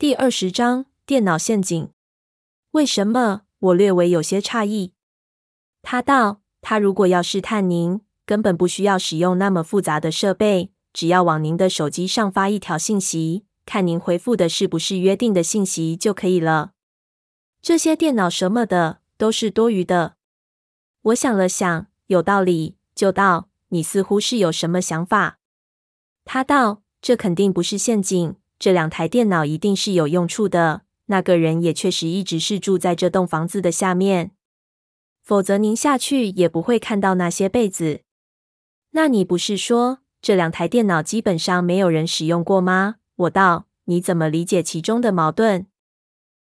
第二十章电脑陷阱。为什么？我略微有些诧异。他道：“他如果要试探您，根本不需要使用那么复杂的设备，只要往您的手机上发一条信息，看您回复的是不是约定的信息就可以了。这些电脑什么的都是多余的。”我想了想，有道理，就道：“你似乎是有什么想法？”他道：“这肯定不是陷阱，这两台电脑一定是有用处的。那个人也确实一直是住在这栋房子的下面，否则您下去也不会看到那些被子。那你不是说这两台电脑基本上没有人使用过吗？”我道：“你怎么理解其中的矛盾？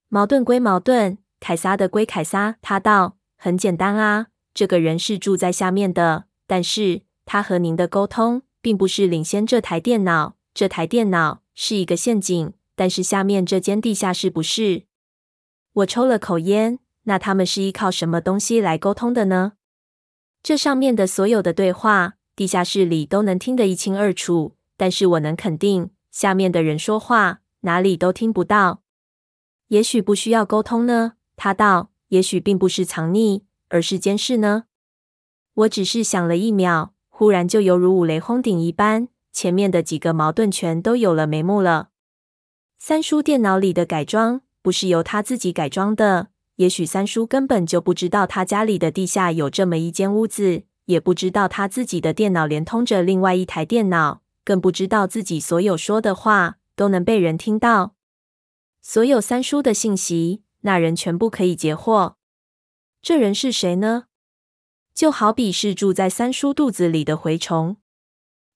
矛盾归矛盾，凯撒的归凯撒。”他道：“很简单啊，这个人是住在下面的，但是他和您的沟通。”并不是领先这台电脑，这台电脑是一个陷阱，但是下面这间地下室不是。我抽了口烟，那他们是依靠什么东西来沟通的呢？这上面的所有的对话，地下室里都能听得一清二楚，但是我能肯定，下面的人说话哪里都听不到。也许不需要沟通呢？他道。也许并不是藏匿，而是监视呢？我只是想了一秒。忽然就犹如五雷轰顶一般，前面的几个矛盾全都有了眉目了。三叔电脑里的改装不是由他自己改装的，也许三叔根本就不知道他家里的地下有这么一间屋子，也不知道他自己的电脑连通着另外一台电脑，更不知道自己所有说的话都能被人听到。所有三叔的信息，那人全部可以截获。这人是谁呢？就好比是住在三叔肚子里的蛔虫。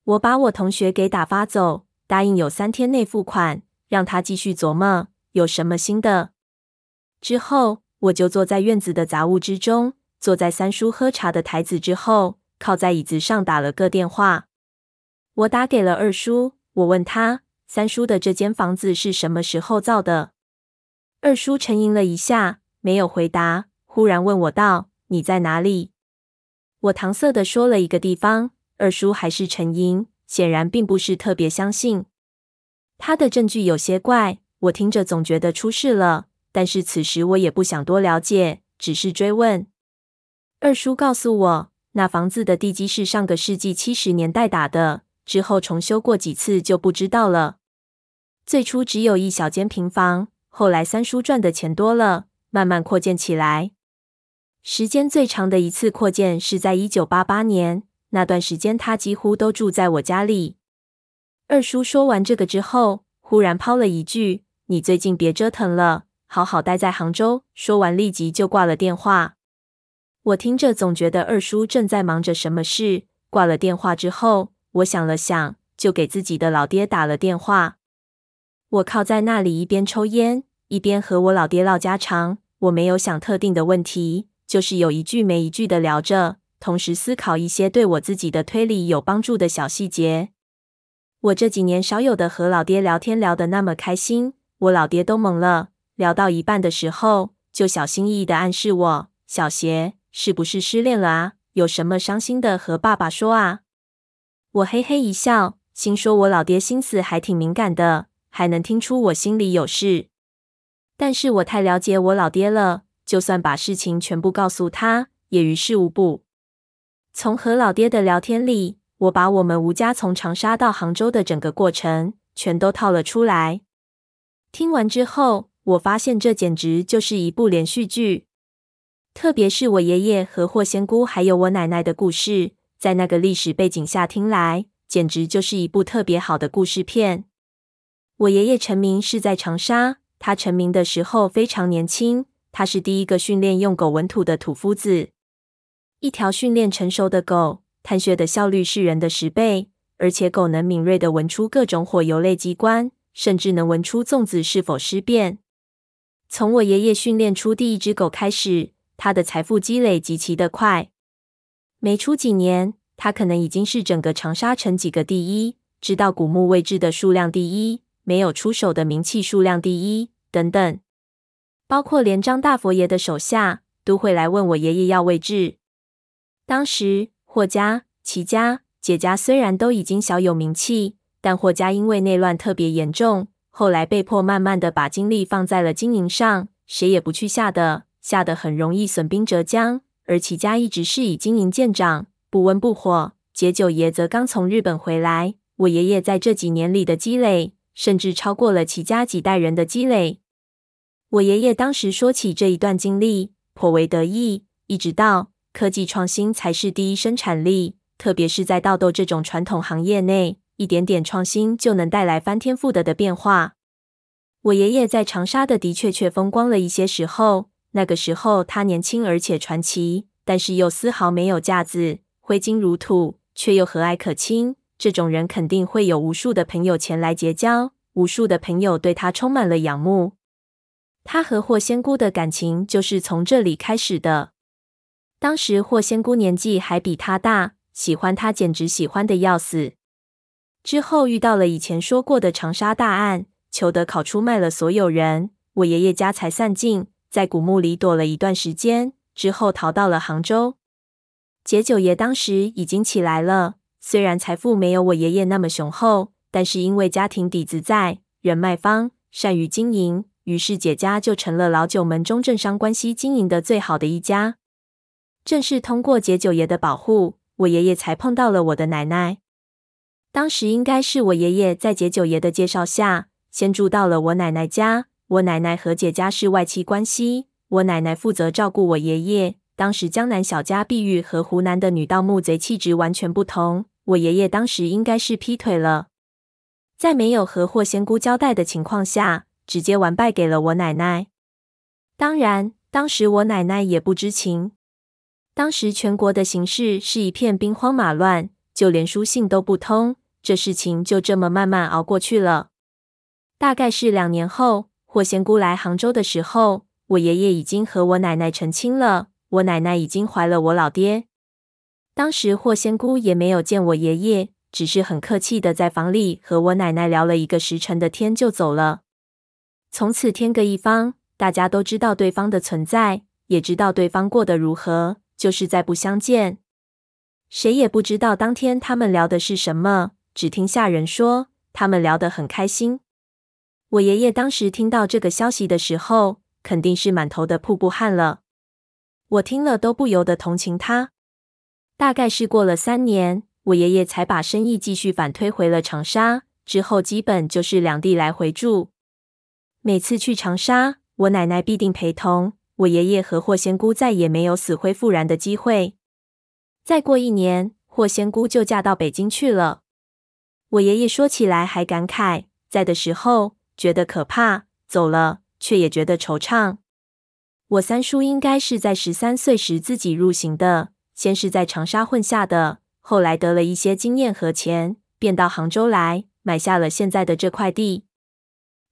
我把我同学给打发走，答应有三天内付款，让他继续琢磨有什么新的。之后，我就坐在院子的杂物之中，坐在三叔喝茶的台子之后，靠在椅子上打了个电话。我打给了二叔，我问他三叔的这间房子是什么时候造的。二叔沉吟了一下，没有回答，忽然问我道：“你在哪里？”我搪塞地说了一个地方，二叔还是沉吟，显然并不是特别相信。他的证据有些怪，我听着总觉得出事了。但是此时我也不想多了解，只是追问。二叔告诉我，那房子的地基是上个世纪七十年代打的，之后重修过几次就不知道了。最初只有一小间平房，后来三叔赚的钱多了，慢慢扩建起来。时间最长的一次扩建是在一九八八年，那段时间他几乎都住在我家里。二叔说完这个之后，忽然抛了一句：“你最近别折腾了，好好待在杭州。”说完立即就挂了电话。我听着总觉得二叔正在忙着什么事。挂了电话之后，我想了想，就给自己的老爹打了电话。我靠在那里一边抽烟，一边和我老爹唠家常。我没有想特定的问题。就是有一句没一句的聊着，同时思考一些对我自己的推理有帮助的小细节。我这几年少有的和老爹聊天聊得那么开心，我老爹都懵了。聊到一半的时候，就小心翼翼地暗示我：“小邪，是不是失恋了啊？有什么伤心的和爸爸说啊？”我嘿嘿一笑，心说我老爹心思还挺敏感的，还能听出我心里有事。但是我太了解我老爹了。就算把事情全部告诉他，也于事无补。从和老爹的聊天里，我把我们吴家从长沙到杭州的整个过程全都套了出来。听完之后，我发现这简直就是一部连续剧。特别是我爷爷和霍仙姑还有我奶奶的故事，在那个历史背景下听来，简直就是一部特别好的故事片。我爷爷成名是在长沙，他成名的时候非常年轻。他是第一个训练用狗闻土的土夫子。一条训练成熟的狗，探穴的效率是人的十倍，而且狗能敏锐地闻出各种火油类机关，甚至能闻出粽子是否尸变。从我爷爷训练出第一只狗开始，他的财富积累极其的快。没出几年，他可能已经是整个长沙城几个第一，知道古墓位置的数量第一，没有出手的名器数量第一，等等。包括连张大佛爷的手下都会来问我爷爷要位置。当时霍家、齐家、解家虽然都已经小有名气，但霍家因为内乱特别严重，后来被迫慢慢的把精力放在了经营上，谁也不去下的，下的很容易损兵折将。而齐家一直是以经营见长，不温不火。解九爷则刚从日本回来，我爷爷在这几年里的积累，甚至超过了齐家几代人的积累。我爷爷当时说起这一段经历，颇为得意，一直到科技创新才是第一生产力，特别是在稻豆这种传统行业内。一点点创新就能带来翻天覆地的变化。我爷爷在长沙的的确确风光了一些时候，那个时候他年轻而且传奇，但是又丝毫没有架子，挥金如土，却又和蔼可亲。这种人肯定会有无数的朋友前来结交，无数的朋友对他充满了仰慕。他和霍仙姑的感情就是从这里开始的。当时霍仙姑年纪还比他大，喜欢他简直喜欢的要死。之后遇到了以前说过的长沙大案，裘德考出卖了所有人，我爷爷家财散尽，在古墓里躲了一段时间，之后逃到了杭州。解九爷当时已经起来了，虽然财富没有我爷爷那么雄厚，但是因为家庭底子在，人脉方，善于经营，于是姐家就成了老九门中政商关系经营的最好的一家。正是通过解九爷的保护，我爷爷才碰到了我的奶奶。当时应该是我爷爷在解九爷的介绍下，先住到了我奶奶家。我奶奶和解家是外戚关系，我奶奶负责照顾我爷爷。当时江南小家碧玉和湖南的女盗墓贼气质完全不同。我爷爷当时应该是劈腿了，在没有和霍仙姑交代的情况下，直接完败给了我奶奶。当然，当时我奶奶也不知情。当时全国的形势是一片兵荒马乱，就连书信都不通。这事情就这么慢慢熬过去了。大概是两年后，霍仙姑来杭州的时候，我爷爷已经和我奶奶成亲了，我奶奶已经怀了我老爹。当时霍仙姑也没有见我爷爷，只是很客气的在房里和我奶奶聊了一个时辰的天就走了。从此天各一方，大家都知道对方的存在，也知道对方过得如何，就是再不相见。谁也不知道当天他们聊的是什么。只听下人说，他们聊得很开心。我爷爷当时听到这个消息的时候，肯定是满头的瀑布汗了。我听了都不由得同情他。大概是过了三年，我爷爷才把生意继续反推回了长沙。之后基本就是两地来回住。每次去长沙，我奶奶必定陪同。我爷爷和霍仙姑再也没有死灰复燃的机会。再过一年，霍仙姑就嫁到北京去了。我爷爷说起来还感慨，在的时候觉得可怕，走了却也觉得惆怅。我三叔应该是在十三岁时自己入行的，先是在长沙混下的，后来得了一些经验和钱，便到杭州来买下了现在的这块地。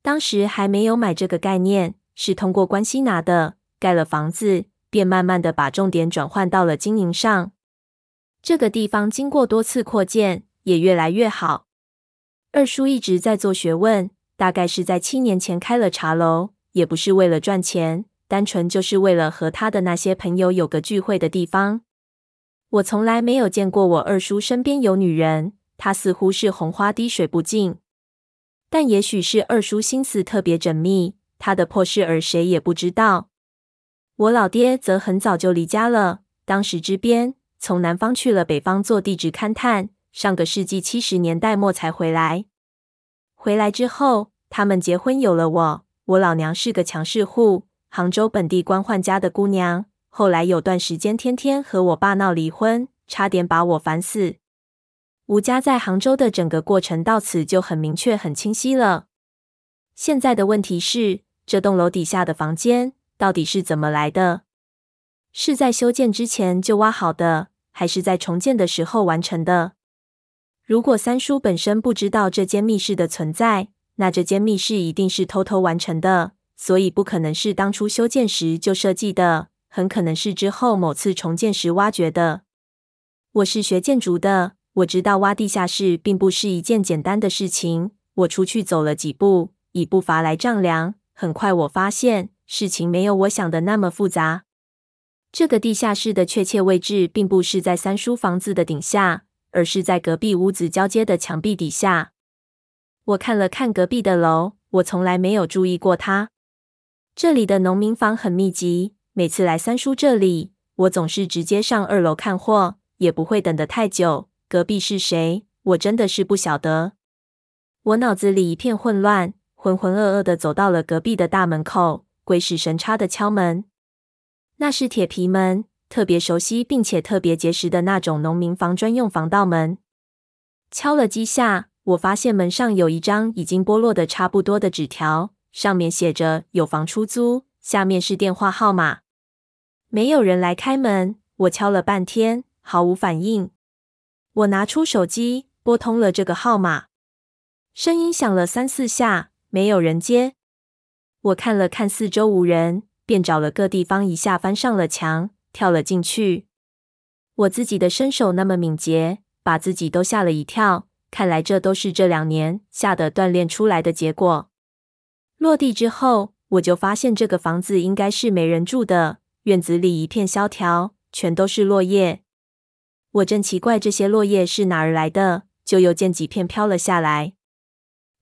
当时还没有买这个概念，是通过关系拿的，盖了房子，便慢慢的把重点转换到了经营上。这个地方经过多次扩建，也越来越好。二叔一直在做学问，大概是在七年前开了茶楼，也不是为了赚钱，单纯就是为了和他的那些朋友有个聚会的地方。我从来没有见过我二叔身边有女人，他似乎是红花滴水不进。但也许是二叔心思特别缜密，他的破事儿谁也不知道。我老爹则很早就离家了，当时支边，从南方去了北方做地质勘探。上个世纪七十年代末才回来。回来之后，他们结婚有了我。我老娘是个强势户，杭州本地官宦家的姑娘。后来有段时间，天天和我爸闹离婚，差点把我烦死。吴家在杭州的整个过程到此就很明确、很清晰了。现在的问题是，这栋楼底下的房间到底是怎么来的？是在修建之前就挖好的，还是在重建的时候完成的？如果三叔本身不知道这间密室的存在，那这间密室一定是偷偷完成的，所以不可能是当初修建时就设计的，很可能是之后某次重建时挖掘的。我是学建筑的，我知道挖地下室并不是一件简单的事情。我出去走了几步，以步伐来丈量，很快我发现事情没有我想的那么复杂。这个地下室的确切位置并不是在三叔房子的顶下。而是在隔壁屋子交接的墙壁底下。我看了看隔壁的楼，我从来没有注意过它。这里的农民房很密集，每次来三叔这里，我总是直接上二楼看货，也不会等得太久。隔壁是谁？我真的是不晓得。我脑子里一片混乱，浑浑噩噩的走到了隔壁的大门口，鬼使神差的敲门。那是铁皮门，特别熟悉并且特别结实的那种农民房专用防盗门。敲了几下，我发现门上有一张已经剥落的差不多的纸条。上面写着“有房出租”，下面是电话号码。没有人来开门，我敲了半天，毫无反应。我拿出手机拨通了这个号码，声音响了三四下，没有人接。我看了看四周无人，便找了个地方，一下翻上了墙，跳了进去。我自己的身手那么敏捷，把自己都吓了一跳。看来这都是这两年吓得锻炼出来的结果。落地之后，我就发现这个房子应该是没人住的。院子里一片萧条，全都是落叶。我正奇怪这些落叶是哪儿来的，就又见几片飘了下来。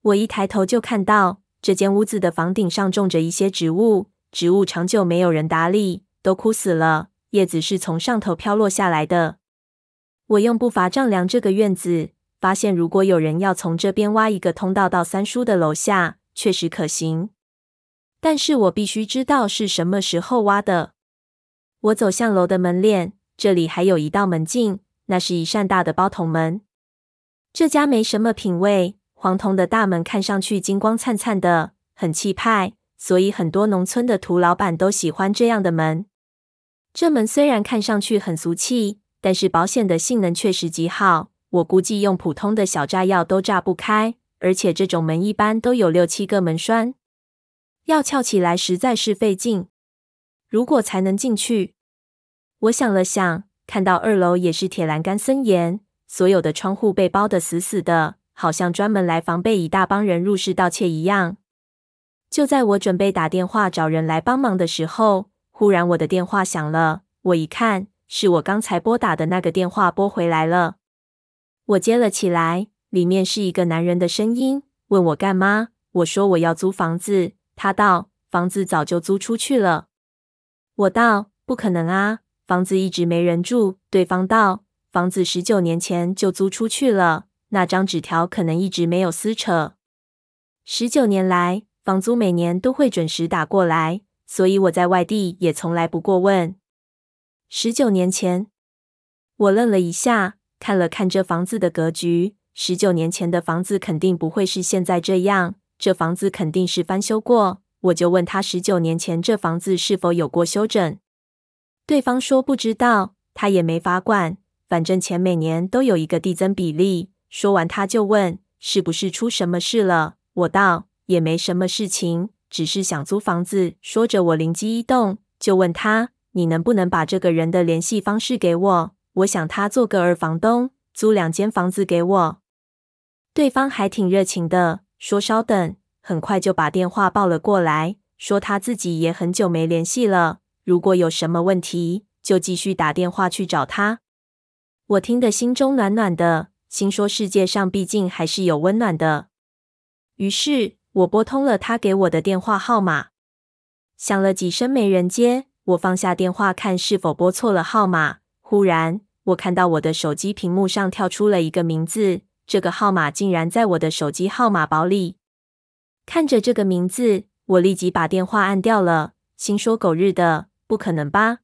我一抬头就看到这间屋子的房顶上种着一些植物，植物长久没有人打理，都枯死了，叶子是从上头飘落下来的。我用步伐丈量这个院子，发现如果有人要从这边挖一个通道到三叔的楼下。确实可行，但是我必须知道是什么时候挖的。我走向楼的门脸，这里还有一道门禁，那是一扇大的包铜门。这家没什么品味，黄铜的大门看上去金光灿灿的，很气派，所以很多农村的土老板都喜欢这样的门。这门虽然看上去很俗气，但是保险的性能确实极好，我估计用普通的小炸药都炸不开。而且这种门一般都有六七个门栓，要撬起来实在是费劲。如果才能进去，我想了想，看到二楼也是铁栏杆森严，所有的窗户被包得死死的，好像专门来防备一大帮人入室盗窃一样。就在我准备打电话找人来帮忙的时候，忽然我的电话响了。我一看，是我刚才拨打的那个电话拨回来了。我接了起来。里面是一个男人的声音，问我干嘛？我说我要租房子。他道：房子早就租出去了。我道：不可能啊，房子一直没人住。对方道：房子十九年前就租出去了，那张纸条可能一直没有撕扯。十九年来，房租每年都会准时打过来，所以我在外地也从来不过问。十九年前，我愣了一下，看了看这房子的格局。十九年前的房子肯定不会是现在这样，这房子肯定是翻修过。我就问他，十九年前这房子是否有过修整？对方说不知道，他也没法管，反正钱每年都有一个递增比例。说完，他就问是不是出什么事了？我道也没什么事情，只是想租房子。说着，我灵机一动，就问他，你能不能把这个人的联系方式给我？我想他做个二房东，租两间房子给我。对方还挺热情的，说稍等，很快就把电话报了过来，说他自己也很久没联系了，如果有什么问题，就继续打电话去找他。我听得心中暖暖的，心说世界上毕竟还是有温暖的。于是我拨通了他给我的电话号码，响了几声没人接，我放下电话看是否拨错了号码。忽然，我看到我的手机屏幕上跳出了一个名字。这个号码竟然在我的手机号码包里。看着这个名字，我立即把电话按掉了，心说：“狗日的，不可能吧？